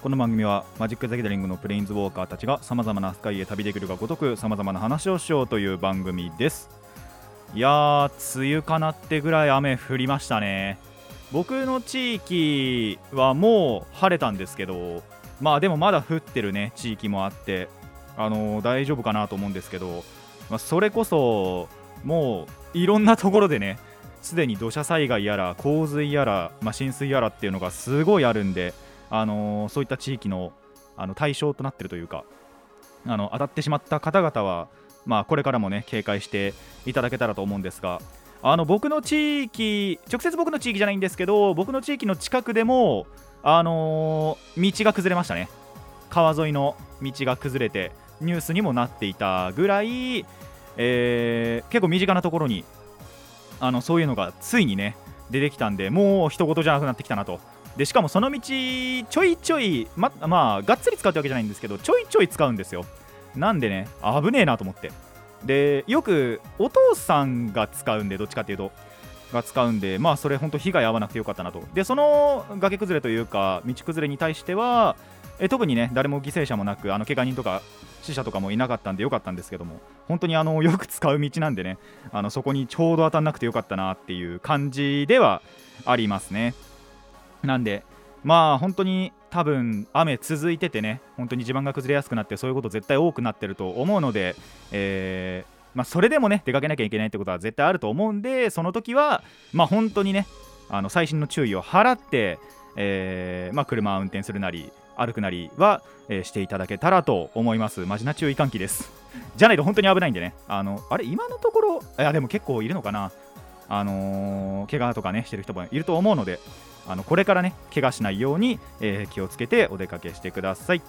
この番組はマジック・ザ・ギャリングのプレインズウォーカーたちがさまざまな世界へ旅できるがごとくさまざまな話をしようという番組です。いやー梅雨かなってぐらい雨降りましたね。僕の地域はもう晴れたんですけどまあでもまだ降ってるね地域もあって。あのー大丈夫かなと思うんですけど、まあ、それこそもういろんなところでねすでに土砂災害やら洪水やら、まあ、浸水やらっていうのがすごいあるんで、あのそういった地域のあの対象となっているというかあの当たってしまった方々は、まあ、これからもね警戒していただけたらと思うんですがあの僕の地域直接僕の地域じゃないんですけど僕の地域の近くでも、あの道が崩れましたね。川沿いの道が崩れてニュースにもなっていたぐらい、えー結構身近なところにあのそういうのがついにね出てきたんでもう人事じゃなくなってきたなとでしかもその道ちょいちょいままあがっつり使うってわけじゃないんですけどちょいちょい使うんですよ。なんでね危ねえなと思って。でよくお父さんが使うんでどっちかっていうと。が使うんでまあそれ本当被害合わなくてよかったなと。でその崖崩れというか道崩れに対してはえ特にね誰も犠牲者もなくあの怪我人とか死者とかもいなかったんでよかったんですけども。本当にあのよく使う道なんでねあのそこにちょうど当たんなくてよかったなっていう感じではありますね。なんでまあ本当に多分雨続いててね本当に地盤が崩れやすくなってそういうこと絶対多くなってると思うので、えーまあ、それでもね出かけなきゃいけないってことは絶対あると思うんでその時はまあ本当にねあの細心の注意を払って、えーまあ、車を運転するなり歩くなりは、えーしていただけたらと思います。マジな注意喚起です。じゃないと本当に危ないんでね。あのあれ今のところいやでも結構いるのかな。あのー怪我とかねしてる人もいると思うのであのこれからね怪我しないように、えー気をつけてお出かけしてください。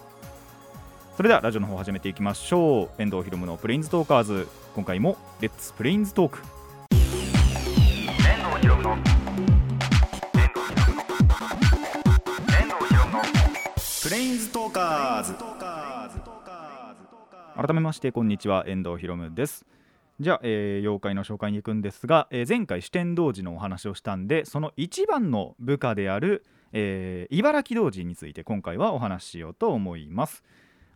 それではラジオの方始めていきましょう。遠藤ひろむのプレインズトーカーズ。今回もレッツプレインズトーク遠藤ひろむのプレインズトーカーズ。改めましてこんにちは。遠藤ひろむですじゃあ、えー妖怪の紹介に行くんですが、えー前回四天童寺のお話をしたんでその一番の部下である、えー茨城童寺について今回はお話ししようと思います。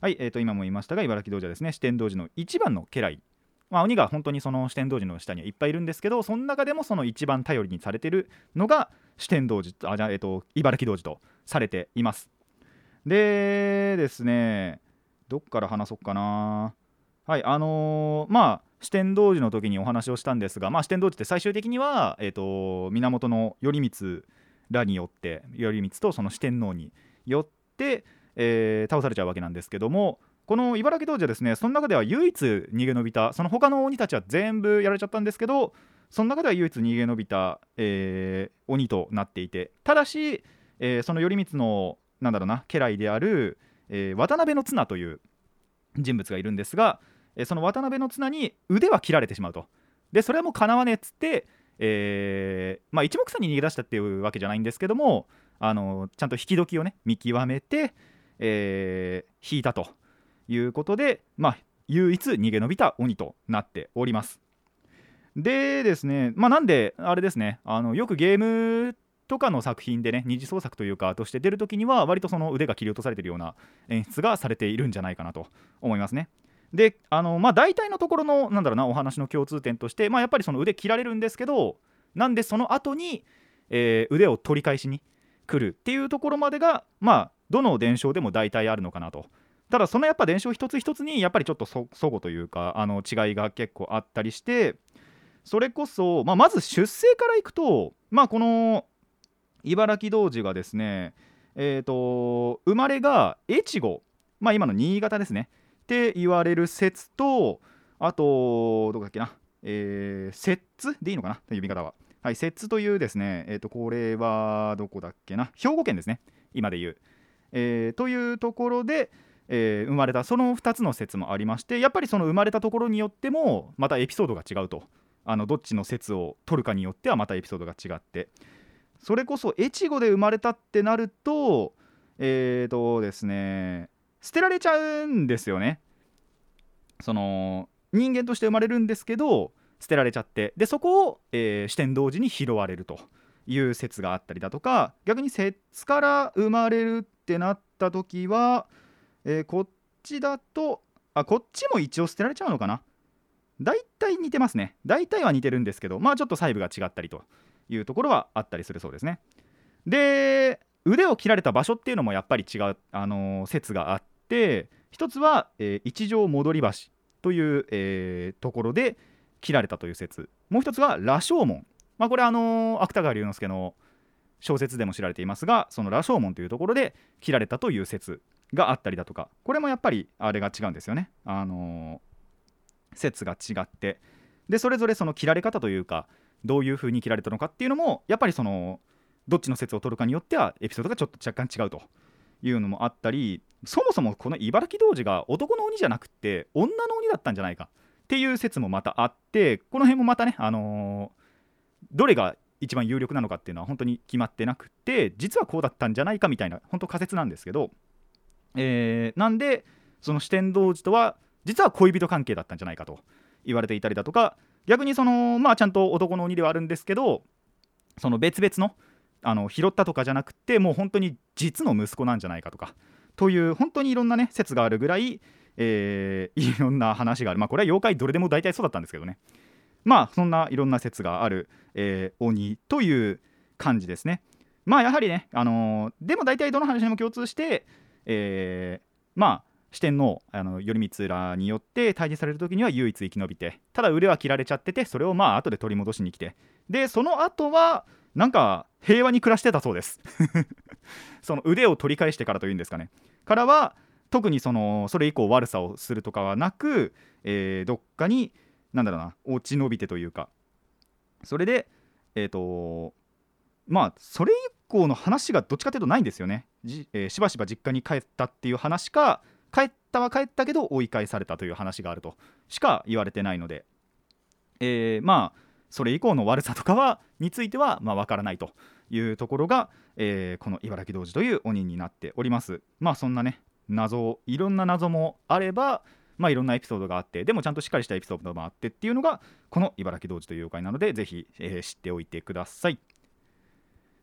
はい、えー、と今も言いましたが茨城童寺はですね四天童寺の一番の家来。まあ、鬼が本当にその四天童寺の下にはいっぱいいるんですけどその中でもその一番頼りにされてるのが四天童寺あじゃあ、えー、と茨城童寺とされています。でですねどっから話そうかな。はいあのーまあ四天童寺の時にお話をしたんですが、まあ、四天童寺って最終的には、えー、と源頼光らによって頼光とその四天王によって、えー倒されちゃうわけなんですけどもこの茨城童寺はですねその中では唯一逃げ延びたその他の鬼たちは全部やられちゃったんですけどその中では唯一逃げ延びた、えー鬼となっていてただし、えーその頼光のなんだろうな家来である、えー渡辺の綱という人物がいるんですが、えその渡辺の綱に腕は切られてしまうと。でそれはもうかなわねえっつって、えーまあ、一目散に逃げ出したっていうわけじゃないんですけどもあのちゃんと引き時をね見極めて、えー引いたということで、まあ、唯一逃げ延びた鬼となっております。でですね、まあ、なんであれですねあのよくゲームとかの作品でね二次創作というかとして出るときには割とその腕が切り落とされてるような演出がされているんじゃないかなと思いますね。であのまあ大体のところのなんだろうなお話の共通点として、まあ、やっぱりその腕切られるんですけどなんでその後に、えー腕を取り返しに来るっていうところまでがまあどの伝承でも大体あるのかなと。ただそのやっぱ伝承一つ一つにやっぱりちょっとそ齟齬というかあの違いが結構あったりしてそれこそ、まあ、まず出生からいくとまあこの茨城童子がですねえー、と生まれが越後、まあ、今の新潟ですね。って言われる説とあとどこだっけな、えー、摂津でいいのかな。呼び方は。はい摂津というですねえっ、とこれはどこだっけな。兵庫県ですね。今で言う、えーというところでえー生まれたその2つの説もありましてやっぱりその生まれたところによってもまたエピソードが違うと。あのどっちの説を取るかによってはまたエピソードが違って。それこそ越後で生まれたってなるとえーとですね捨てられちゃうんですよね。その人間として生まれるんですけど捨てられちゃって。でそこを、えー四天童寺に拾われるという説があったりだとか逆に説から生まれるってなった時は、えーこっちだとあこっちも一応捨てられちゃうのかな？大体似てますね。大体は似てるんですけどまあちょっと細部が違ったりというところはあったりするそうですね。で腕を切られた場所っていうのもやっぱり違う、あのー説があって一つは、えー一条戻り橋という、えーところで切られたという説。もう一つは羅生門、まあ、これあのー芥川龍之介の小説でも知られていますがその羅生門というところで切られたという説があったりだとか。これもやっぱりあれが違うんですよね、あのー説が違って。でそれぞれその切られ方というかどういう風に切られたのかっていうのもやっぱりそのどっちの説を取るかによってはエピソードがちょっと若干違うというのもあったりそもそもこの茨城童子が男の鬼じゃなくて女の鬼だったんじゃないかっていう説もまたあってこの辺もまたね、あのーどれが一番有力なのかっていうのは本当に決まってなくて実はこうだったんじゃないかみたいな本当仮説なんですけど、えーなんでその四天童子とは実は恋人関係だったんじゃないかと言われていたりだとか逆にそのまあちゃんと男の鬼ではあるんですけどその別々のあの拾ったとかじゃなくてもう本当に実の息子なんじゃないかとかという本当にいろんなね説があるぐらい、えーいろんな話がある。まあこれは妖怪どれでも大体そうだったんですけどね。まあそんないろんな説がある、えー鬼という感じですね。まあやはりね、あのーでも大体どの話にも共通して、えーまあ四天王あの頼光らによって退治される時には唯一生き延びてただ腕は切られちゃっててそれをまあ後で取り戻しに来て。でその後はなんか平和に暮らしてたそうです。その腕を取り返してからというんですかね。からは特にそのそれ以降悪さをするとかはなく、えーどっかになんだろうな落ち延びてというか。それでえっ、とまあそれ以降の話がどっちかというとないんですよね、じえーしばしば実家に帰ったっていう話か帰ったは帰ったけど追い返されたという話があるとしか言われてないので、えーまあそれ以降の悪さとかはについてはまあ分からないというところが、えーこの茨城童子という鬼になっております。まあそんなね謎いろんな謎もあればまあいろんなエピソードがあってでもちゃんとしっかりしたエピソードもあってっていうのがこの茨城童子という妖怪なのでぜひ、えー知っておいてください。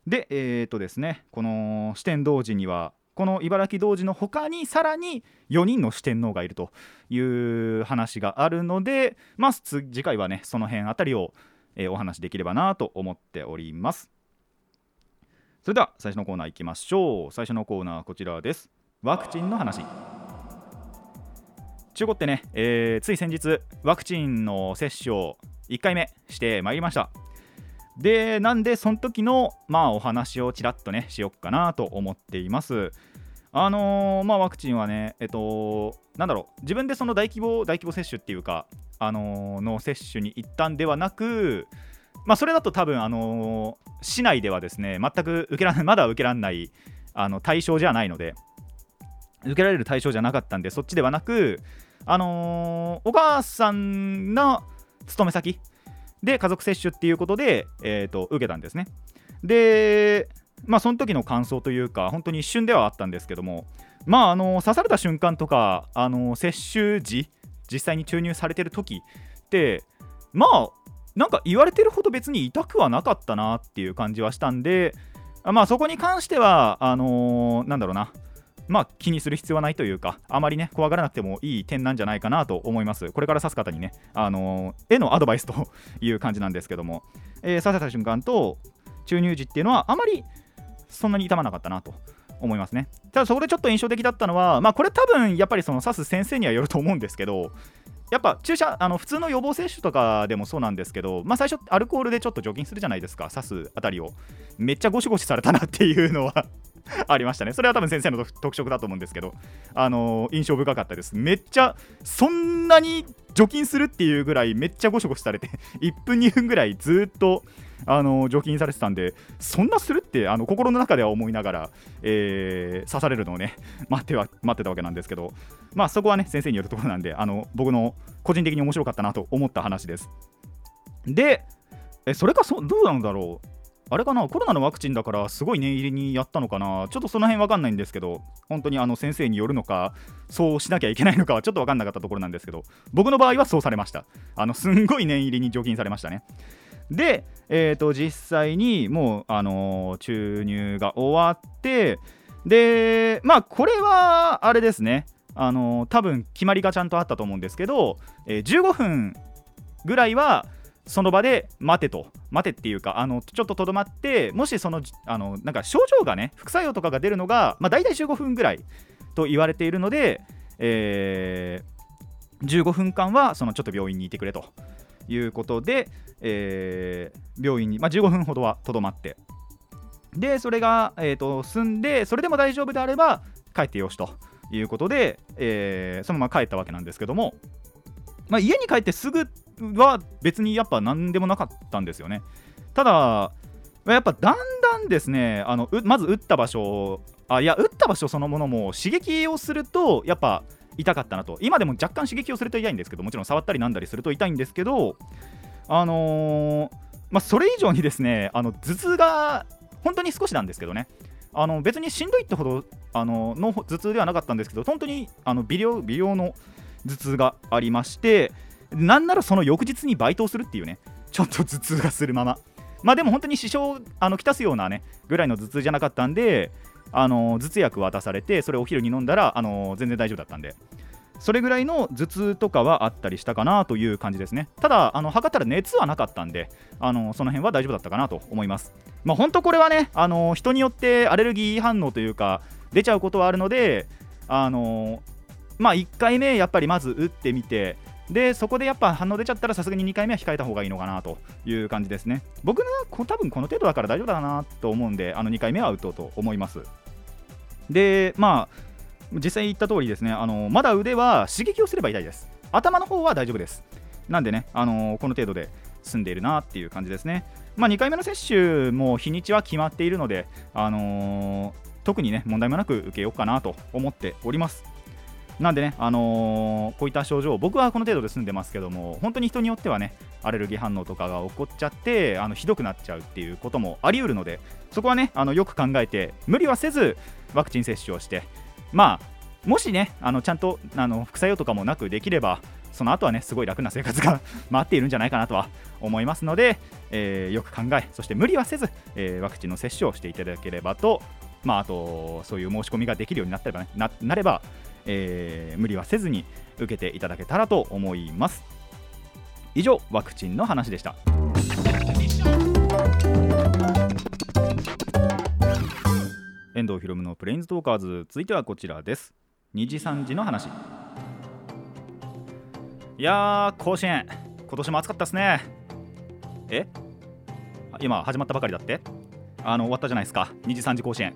でえっ、とですねこの四天童子にはこの茨城童子の他にさらに4人の四天王がいるという話があるのでまあ次回はねその辺あたりを、えーお話できればなと思っております。それでは最初のコーナー行きましょう。最初のコーナーはこちらです。ワクチンの話。中古ってね、えーつい先日ワクチンの接種を1回目してまいりました。でなんでその時のまあお話をちらっとねしよっかなと思っています。あのーまあワクチンはねえっとなんだろう。自分でその大規模大規模接種っていうかあのーの接種に行ったんではなくまあそれだと多分あのー市内ではですね全く受けられ まだ受けられないあの対象じゃないので受けられる対象じゃなかったんでそっちではなくあのーお母さんの勤め先で家族接種っていうことで、えー、と受けたんですね。でまあその時の感想というか本当に一瞬ではあったんですけどもまああの刺された瞬間とかあの接種時実際に注入されてる時ってまあなんか言われてるほど別に痛くはなかったなっていう感じはしたんでまあそこに関してはあのーなんだろうな。まあ気にする必要はないというかあまりね怖がらなくてもいい点なんじゃないかなと思います。これから指す方にねあのーへのアドバイスという感じなんですけども、えー刺された瞬間と注入時っていうのはあまりそんなに痛まなかったなと思いますね。ただそこでちょっと印象的だったのはまあこれ多分やっぱりその刺す先生にはよると思うんですけどやっぱ注射あの普通の予防接種とかでもそうなんですけど、まあ、最初アルコールでちょっと除菌するじゃないですか刺すあたりを。めっちゃゴシゴシされたなっていうのは ありましたね。それは多分先生の特色だと思うんですけどあのー印象深かったです。めっちゃそんなに除菌するっていうぐらいめっちゃゴシゴシされて1分2分ぐらいずっとあの除菌されてたんでそんなするってあの心の中では思いながら、えー刺されるのをね 待っては待ってたわけなんですけどまあそこはね先生によるところなんであの僕の個人的に面白かったなと思った話です。でえそれかそどうなんだろう？あれかな？コロナのワクチンだからすごい念入りにやったのかな？ちょっとその辺わかんないんですけど本当にあの先生によるのかそうしなきゃいけないのかはちょっとわかんなかったところなんですけど僕の場合はそうされました。あのすんごい念入りに除菌されましたね。で、えー、と実際にもう、あのー注入が終わってでまあこれはあれですね。あのー多分決まりがちゃんとあったと思うんですけど、えー15分ぐらいはその場で待てと。待てっていうかあのちょっととどまってもしそのあのなんか症状がね副作用とかが出るのが、まあ、大体15分ぐらいと言われているので、えー15分間はそのちょっと病院にいてくれと。いうことで、えー病院に、まあ、15分ほどはとどまって。でそれが、えー、と済んでそれでも大丈夫であれば帰ってよしということで、えーそのまま帰ったわけなんですけども、まあ、家に帰ってすぐは別にやっぱ何でもなかったんですよね。ただやっぱだんだんですねあのまず打った場所あいや打った場所そのものも刺激をするとやっぱ痛かったなと。今でも若干刺激をすると痛いんですけどもちろん触ったりなんだりすると痛いんですけどあのーまあ、それ以上にですねあの頭痛が本当に少しなんですけどね。あの別にしんどいってほどあのの頭痛ではなかったんですけど本当にあの微量微量の頭痛がありましてなんならその翌日にバイトをするっていうねちょっと頭痛がするまま。まあでも本当に支障あのきたすようなねぐらいの頭痛じゃなかったんであの頭痛薬渡されてそれをお昼に飲んだらあの全然大丈夫だったんで。それぐらいの頭痛とかはあったりしたかなという感じですね。ただあの測ったら熱はなかったんであのその辺は大丈夫だったかなと思います。まあ本当これはねあの人によってアレルギー反応というか出ちゃうことはあるのであのまあ1回目やっぱりまず打ってみてでそこでやっぱ反応出ちゃったらさすがに2回目は控えた方がいいのかなという感じですね。僕の多分この程度だから大丈夫だなと思うんであの2回目は打とうと思います。でまあ実際言った通りですねあのまだ腕は刺激をすれば痛いです。頭の方は大丈夫です。なんでねあのこの程度で済んでいるなっていう感じですね。まあ2回目の接種も日にちは決まっているのであのー特にね問題もなく受けようかなと思っております。なんでね、あのーこういった症状、僕はこの程度で済んでますけども、本当に人によってはね、アレルギー反応とかが起こっちゃって、あのひどくなっちゃうっていうこともあり得るので、そこはね、あのよく考えて、無理はせず、ワクチン接種をして、まあ、もしね、あのちゃんとあの副作用とかもなくできれば、その後はね、すごい楽な生活が 待っているんじゃないかなとは思いますので、えーよく考え、そして無理はせず、えーワクチンの接種をしていただければと、まあ、あと、そういう申し込みができるようになったら、ね、ななれば、えー無理はせずに受けていただけたらと思います。以上、ワクチンの話でした。遠藤ひろむのプレインズトーカーズ続いてはこちらです。2時3時の話。いやー甲子園。今年も暑かったですね。え？今始まったばかりだって？あの終わったじゃないですか。2時3時甲子園。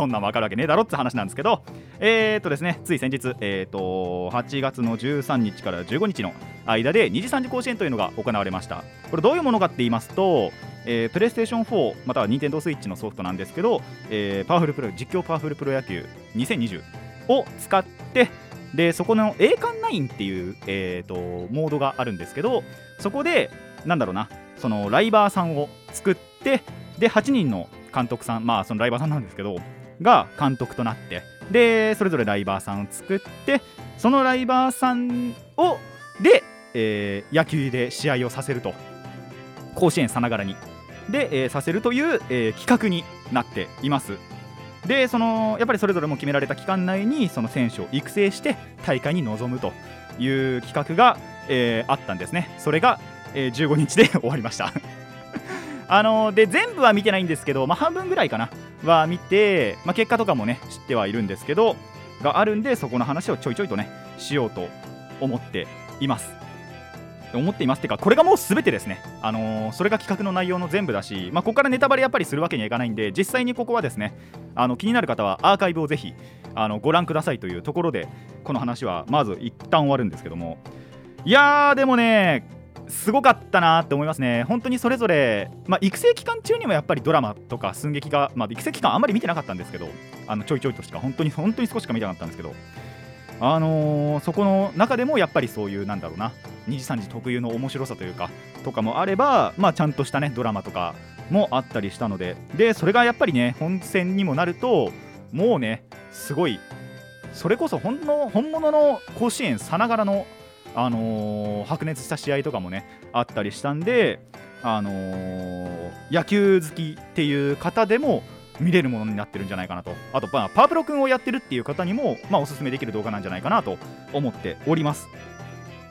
そんなん分かるわけねえだろって話なんですけどえー、っとですねつい先日えー、っと8月の13日から15日の間で2時3時甲子園というのが行われました。これどういうものかって言いますとえープレイステーション4または Nintendo Switch のソフトなんですけど、えーパワフルプロ実況パワフルプロ野球2020を使ってでそこの栄冠9っていう、えー、とモードがあるんですけどそこでなんだろうなそのライバーさんを作ってで8人の監督さんまあそのライバーさんなんですけどが監督となってでそれぞれライバーさんを作ってそのライバーさんをで、えー野球で試合をさせると。甲子園さながらに。で、えーさせるという、えー企画になっています。でそのやっぱりそれぞれも決められた期間内にその選手を育成して大会に臨むという企画が、えーあったんですね。それが、えー15日で終わりました。あので全部は見てないんですけど、まあ、半分ぐらいかな。は見て、まあ、結果とかもね知ってはいるんですけどがあるんでそこの話をちょいちょいとねしようと思っています。思っていますってかこれがもう全てですね、あのーそれが企画の内容の全部だし、まあ、ここからネタバレやっぱりするわけにはいかないんで実際にここはですねあの気になる方はアーカイブをぜひあのご覧くださいというところでこの話はまず一旦終わるんですけども。いやーでもねすごかったなって思いますね、本当にそれぞれ、まあ、育成期間中にもやっぱりドラマとか寸劇が、まあ、育成期間あんまり見てなかったんですけど、あのちょいちょいとしか、本当に本当に少ししか見てなかったんですけど、あのーそこの中でもやっぱりそういう、なんだろうな、2時3時特有の面白さというか、とかもあれば、まあ、ちゃんとしたね、ドラマとかもあったりしたので、で、それがやっぱりね、本戦にもなると、もうね、すごい、それこそ本の本物の甲子園さながらの、あのー白熱した試合とかもね、あったりしたんで、あのー野球好きっていう方でも見れるものになってるんじゃないかなと。あと、まあ、パープロ君をやってるっていう方にも、まあ、おすすめできる動画なんじゃないかなと思っております。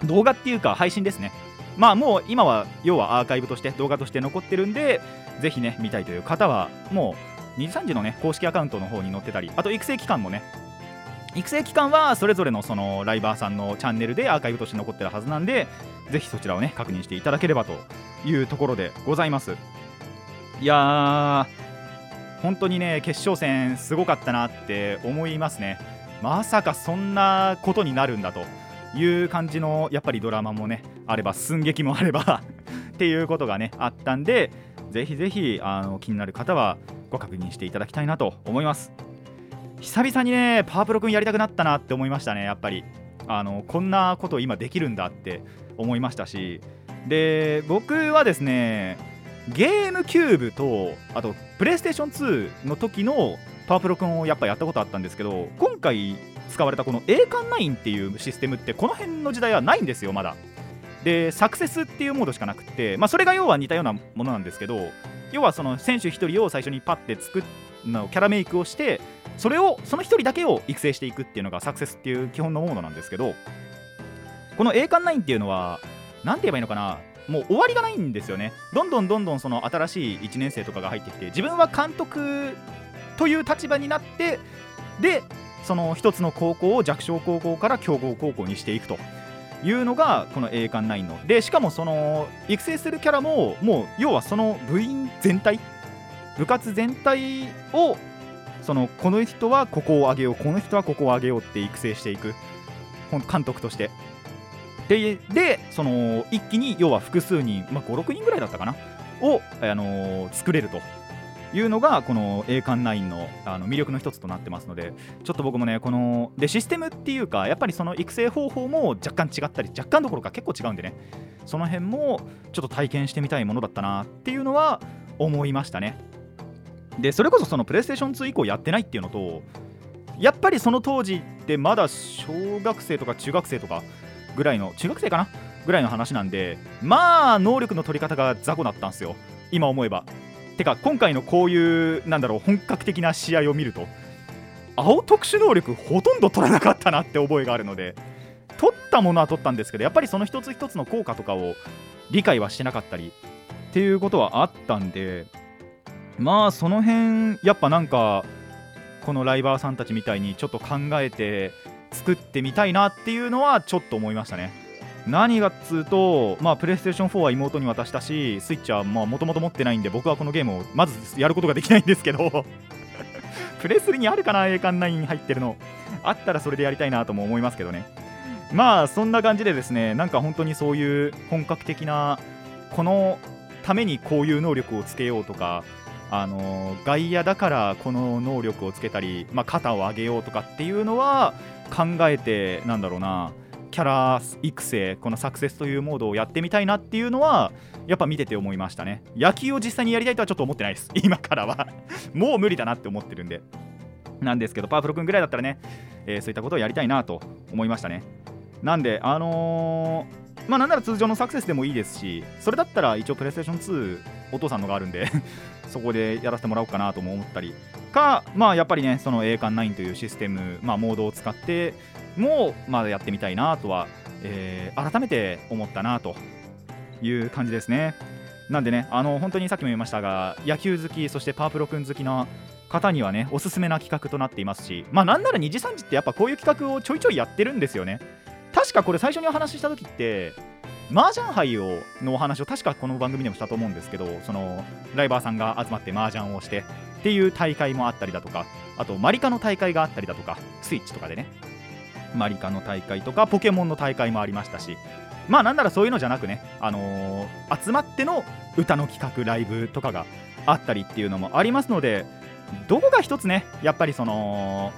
動画っていうか配信ですね。まあもう今は要はアーカイブとして動画として残ってるんでぜひね見たいという方はもう2時3時のね公式アカウントの方に載ってたりあと育成期間もね育成期間はそれぞれのそのライバーさんのチャンネルでアーカイブとして残ってるはずなんでぜひそちらをね確認していただければというところでございます。いやー本当にね決勝戦すごかったなって思いますね。まさかそんなことになるんだという感じのやっぱりドラマもねあれば寸劇もあれば っていうことがねあったんでぜひぜひあの気になる方はご確認していただきたいなと思います。久々にねパワープロ君やりたくなったなって思いましたねやっぱり。あのこんなこと今できるんだって思いましたし。で僕はですねゲームキューブとあとプレイステーション2の時のパワプロ君をやっぱやったことあったんですけど今回使われたこの栄冠9っていうシステムってこの辺の時代はないんですよまだ。でサクセスっていうモードしかなくてまあそれが要は似たようなものなんですけど要はその選手1人を最初にパッて作っのキャラメイクをしてそれをその1人だけを育成していくっていうのがサクセスっていう基本のモードなんですけどこの栄冠9っていうのは何て言えばいいのかな？もう終わりがないんですよね。どんどんどんどんその新しい1年生とかが入ってきて自分は監督という立場になってでその一つの高校を弱小高校から強豪高校にしていくというのがこの栄冠9の。でしかもその育成するキャラももう要はその部員全体部活全体をそのこの人はここを上げようこの人はここを上げようって育成していく。監督として。ででその一気に要は複数人、まあ、56人ぐらいだったかな？を、あのー作れるというのがこの栄冠9のあの魅力の一つとなってますのでちょっと僕もねこのでシステムっていうかやっぱりその育成方法も若干違ったり若干どころか結構違うんでね。その辺もちょっと体験してみたいものだったなっていうのは思いましたね。でそれこそそのプレイステーション2以降やってないっていうのとやっぱりその当時ってまだ小学生とか中学生とかぐらいの中学生かな？ぐらいの話なんでまあ能力の取り方が雑魚だったんですよ。今思えば。てか今回のこういうなんだろう本格的な試合を見ると青特殊能力ほとんど取らなかったなって覚えがあるので取ったものは取ったんですけどやっぱりその一つ一つの効果とかを理解はしてなかったりっていうことはあったんでまあその辺やっぱなんかこのライバーさんたちみたいにちょっと考えて作ってみたいなっていうのはちょっと思いましたね。何がっつうと、まあ、プレイステーション4は妹に渡したしスイッチはもともと持ってないんで僕はこのゲームをまずやることができないんですけど プレスリにあるかな栄冠9入ってるのあったらそれでやりたいなとも思いますけどね。まあそんな感じでですねなんか本当にそういう本格的なこのためにこういう能力をつけようとかあの外野だからこの能力をつけたり、まあ、肩を上げようとかっていうのは考えてなんだろうなキャラ育成このサクセスというモードをやってみたいなっていうのはやっぱ見てて思いましたね。野球を実際にやりたいとはちょっと思ってないです。今からは。もう無理だなって思ってるんで。なんですけどパワフル君ぐらいだったらね、えーそういったことをやりたいなと思いましたね。なんであのーまあなんなら通常のサクセスでもいいですしそれだったら一応プレイステーション2お父さんのがあるんで そこでやらせてもらおうかなとも思ったり。かまあやっぱりねその栄冠9というシステム、まあ、モードを使ってもまあやってみたいなとは、えー改めて思ったなという感じですね。なんでねあの本当にさっきも言いましたが野球好きそしてパープロ君好きな方にはねおすすめな企画となっていますしまあなんなら2時3時ってやっぱこういう企画をちょいちょいやってるんですよね。確かこれ最初にお話しした時って麻雀杯をのお話を確かこの番組でもしたと思うんですけどそのライバーさんが集まって麻雀をしてっていう大会もあったりだとかあとマリカの大会があったりだとかスイッチとかでね。マリカの大会とかポケモンの大会もありましたし。まあなんならそういうのじゃなくね、あのー集まっての歌の企画ライブとかがあったりっていうのもありますのでどこが一つねやっぱりその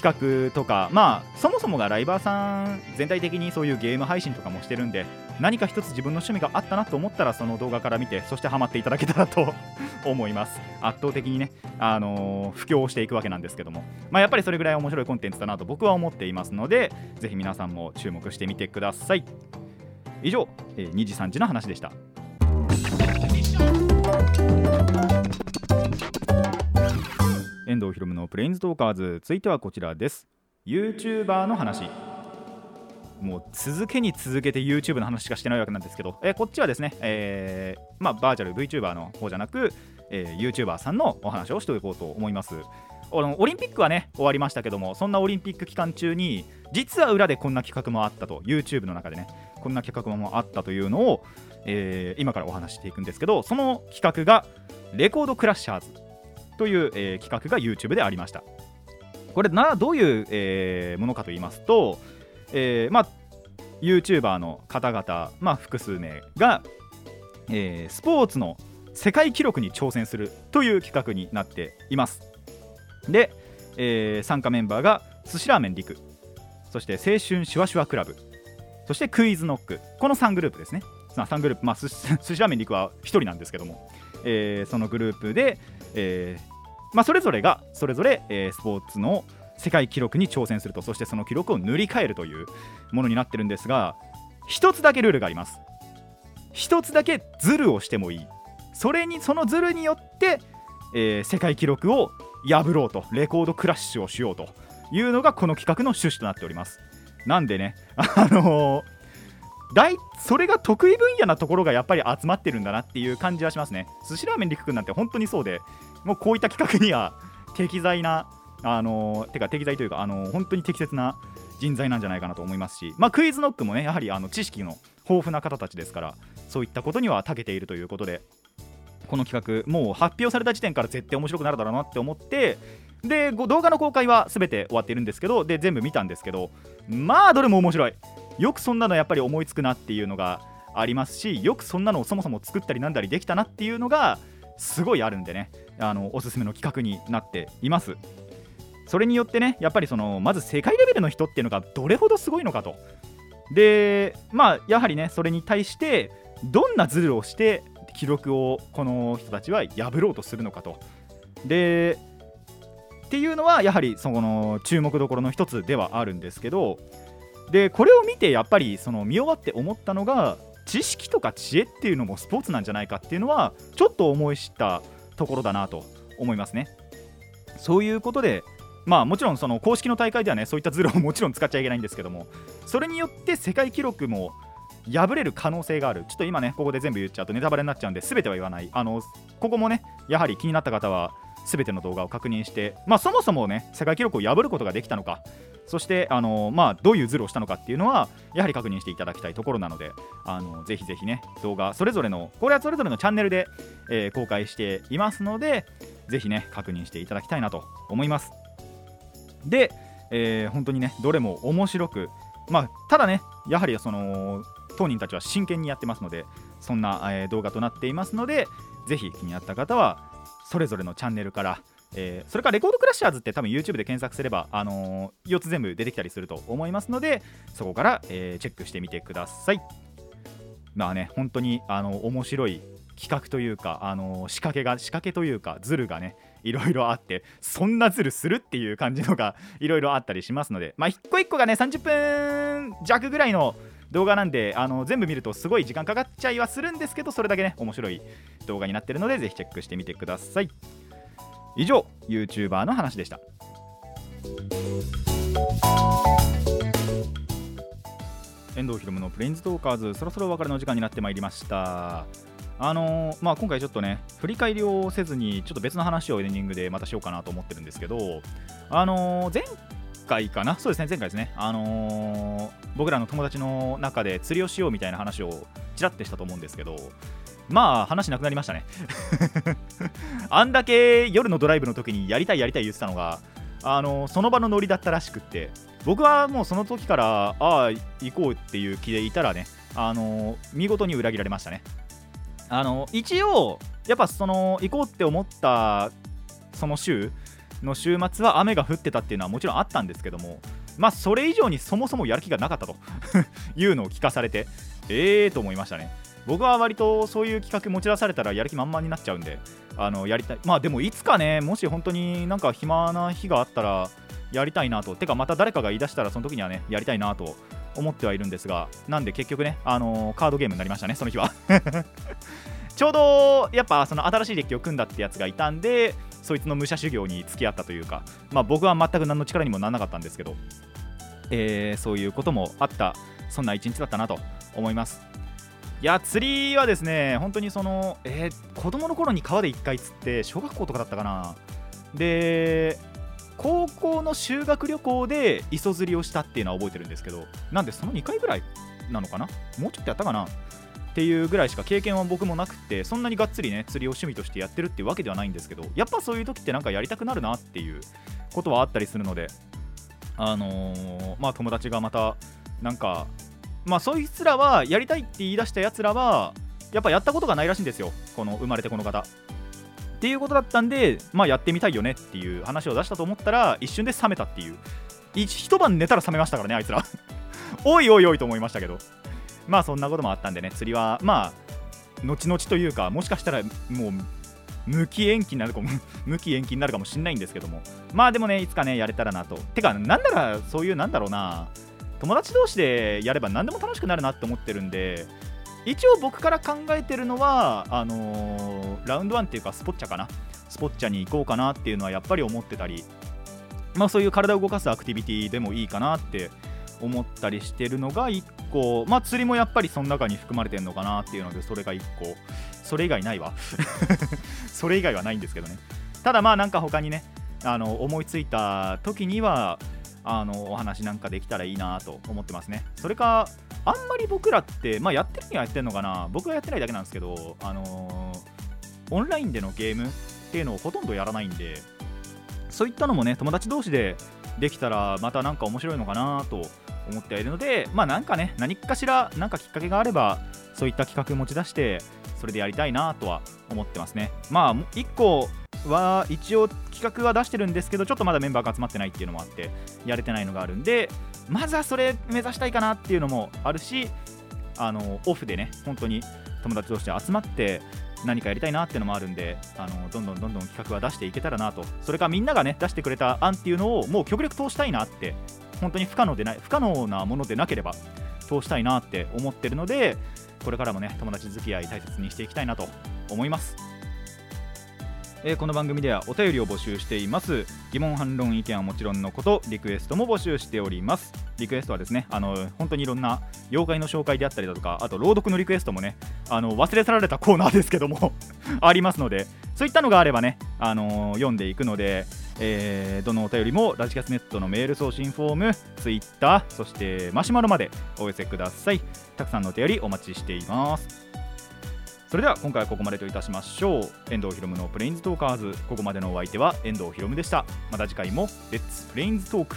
企画とかまあそもそもがライバーさん全体的にそういうゲーム配信とかもしてるんで何か一つ自分の趣味があったなと思ったらその動画から見てそしてハマっていただけたらと 思います。圧倒的にね、あのー布教していくわけなんですけども、まあ、やっぱりそれぐらい面白いコンテンツだなと僕は思っていますのでぜひ皆さんも注目してみてください。以上、えー2時3時の話でした。遠藤ひろむのプレインズトーカーズ。続いてはこちらです。YouTuber の話。もう続けに続けて YouTube の話しかしてないわけなんですけど、えーこっちはですね、えーまあ、バーチャル VTuber の方じゃなく、えー YouTuber さんのお話をしておこうと思います。オリンピックはね終わりましたけどもそんなオリンピック期間中に実は裏でこんな企画もあったと YouTube の中でねこんな企画もあったというのを、え今からお話していくんですけどその企画がレコードクラッシャーズ。という、えー企画が YouTube でありました。これなどういう、えーものかと言いますと、えーまあ YouTuber の方々、まあ、複数名が、えースポーツの世界記録に挑戦するという企画になっています。で、えー参加メンバーが寿司ラーメン陸そして青春シュワシュワクラブそしてクイズノック。この3グループですね。3グループ、まあ、寿司 寿司ラーメン陸は1人なんですけども、えーそのグループで、えーまあ、それぞれがそれぞれ、えースポーツの世界記録に挑戦するとそしてその記録を塗り替えるというものになってるんですが一つだけルールがあります。一つだけズルをしてもいい。それにそのズルによって、えー世界記録を破ろうとレコードクラッシュをしようというのがこの企画の趣旨となっております。なんでねあのー大それが得意分野なところがやっぱり集まってるんだなっていう感じはしますね。寿司ラーメン陸くんなんて本当にそうでもうこういった企画には 適材なあのーてか適材というか、あのー本当に適切な人材なんじゃないかなと思いますし、まあ、クイズノックもねやはりあの知識の豊富な方たちですからそういったことには長けているということでこの企画もう発表された時点から絶対面白くなるだろうなって思ってで動画の公開は全て終わっているんですけどで全部見たんですけどまあどれも面白い。よくそんなのやっぱり思いつくなっていうのがありますしよくそんなのをそもそも作ったりなんだりできたなっていうのがすごいあるんでねあのおすすめの企画になっています。それによってねやっぱりそのまず世界レベルの人っていうのがどれほどすごいのかと。でまあやはりねそれに対してどんなズルをして記録をこの人たちは破ろうとするのかと。でっていうのはやはりその注目どころの一つではあるんですけどでこれを見てやっぱりその見終わって思ったのが知識とか知恵っていうのもスポーツなんじゃないかっていうのはちょっと思い知ったところだなと思いますね。そういうことでまあもちろんその公式の大会ではねそういったズルを もちろん使っちゃいけないんですけどもそれによって世界記録も破れる可能性がある。ちょっと今ねここで全部言っちゃうとネタバレになっちゃうんで全ては言わない。あのここもねやはり気になった方は全ての動画を確認してまあそもそもね世界記録を破ることができたのかそしてあのまあどういうズルをしたのかっていうのはやはり確認していただきたいところなのであのぜひぜひね動画それぞれのこれはそれぞれのチャンネルで、えー公開していますのでぜひね確認していただきたいなと思います。で、えー本当にねどれも面白くまあただねやはりその当人たちは真剣にやってますのでそんな、えー動画となっていますのでぜひ気になった方はそれぞれのチャンネルから、えーそれからレコードクラッシャーズって多分 YouTube で検索すれば、あのー4つ全部出てきたりすると思いますのでそこから、えーチェックしてみてください。まあね本当にあの面白い企画というか、あの仕掛けが仕掛けというかズルがねいろいろあってそんなズルするっていう感じのがいろいろあったりしますのでまあ一個一個がね30分弱ぐらいの動画なんであの全部見るとすごい時間かかっちゃいはするんですけどそれだけね面白い動画になってるのでぜひチェックしてみてください。以上 YouTuber の話でした。遠藤ひろむのプレインズトーカーズそろそろお別れの時間になってまいりました。あのーまあ、今回ちょっとね振り返りをせずにちょっと別の話をエンディングでまたしようかなと思ってるんですけどあのー前回かな？そうですね前回ですね。あのー僕らの友達の中で釣りをしようみたいな話をちらってしたと思うんですけどまあ話なくなりましたね。あんだけ夜のドライブの時にやりたいやりたい言ってたのがあのその場のノリだったらしくって僕はもうその時からああ行こうっていう気でいたらねあの見事に裏切られましたね。あの一応やっぱその行こうって思ったその週の週末は雨が降ってたっていうのはもちろんあったんですけどもまあそれ以上にそもそもやる気がなかったと。いうのを聞かされてええーと思いましたね。僕は割とそういう企画持ち出されたらやる気満々になっちゃうんであのやりたい。まあでもいつかねもし本当になんか暇な日があったらやりたいなと。てかまた誰かが言い出したらその時にはねやりたいなと思ってはいるんですがなんで結局ねあのカードゲームになりましたねその日は。ちょうどやっぱその新しいデッキを組んだってやつがいたんでそいつの武者修行に付き合ったというかまあ僕は全く何の力にもならなかったんですけどえーそういうこともあったそんな一日だったなと思います。いや釣りはですね本当にその、えー子供の頃に川で1回釣って小学校とかだったかな。で高校の修学旅行で磯釣りをしたっていうのは覚えてるんですけどなんでその2回ぐらいなのかな？もうちょっとやったかな？っていうぐらいしか経験は僕もなくてそんなにがっつりね釣りを趣味としてやってるっていうわけではないんですけどやっぱそういう時ってなんかやりたくなるなっていうことはあったりするのであのーまあ友達がまたなんかまあそいつらはやりたいって言い出したやつらはやっぱやったことがないらしいんですよこの生まれてこの方。っていうことだったんでまあやってみたいよねっていう話を出したと思ったら一瞬で冷めたっていう。一晩寝たら冷めましたからねあいつら。おいおいおいと思いましたけど。まあそんなこともあったんでね釣りはまあ後々というかもしかしたらもう無期延期になるかも 無期延期になるかもしれないんですけども。まあでもねいつかねやれたらなと。てかなんならそういうなんだろうな。友達同士でやれば何でも楽しくなるなって思ってるんで一応僕から考えてるのはあのーラウンドワンっていうかスポッチャかな。スポッチャに行こうかなっていうのはやっぱり思ってたりまあそういう体を動かすアクティビティでもいいかなって思ったりしてるのが1個まあ釣りもやっぱりその中に含まれてるのかなっていうのでそれが1個。それ以外ないわ。それ以外はないんですけどね。ただまあなんか他にねあの思いついた時にはあのお話なんかできたらいいなと思ってますね。それかあんまり僕らってまあやってるにはやってるのかな。僕はやってないだけなんですけどあのーオンラインでのゲームっていうのをほとんどやらないんでそういったのもね友達同士でできたらまたなんか面白いのかなと思ってはいるのでまあなんかね何かしらなんかきっかけがあればそういった企画持ち出してそれでやりたいなとは思ってますね。まあ1個は一応企画は出してるんですけどちょっとまだメンバーが集まってないっていうのもあってやれてないのがあるんでまずはそれ目指したいかなっていうのもあるしあのオフでね本当に友達同士で集まって何かやりたいなっていうのもあるんであのどんどんどんどん企画は出していけたらなと。それからみんながね出してくれた案っていうのをもう極力通したいなって本当に不可能でない不可能なものでなければ通したいなって思ってるのでこれからもね友達付き合い大切にしていきたいなと思います。えーこの番組ではお便りを募集しています。疑問反論意見はもちろんのことリクエストも募集しております。リクエストはですねあの本当にいろんな妖怪の紹介であったりだとかあと朗読のリクエストもねあの忘れ去られたコーナーですけども ありますのでそういったのがあればね、あの読んでいくので、えーどのお便りもラジキャスネットのメール送信フォーム、ツイッター、そしてマシュマロまでお寄せください。たくさんのお便りお待ちしています。それでは今回はここまでといたしましょう。遠藤ひろむのプレインズトーカーズ、ここまでのお相手は遠藤ひろむでした。また次回もレッツプレインズトーク。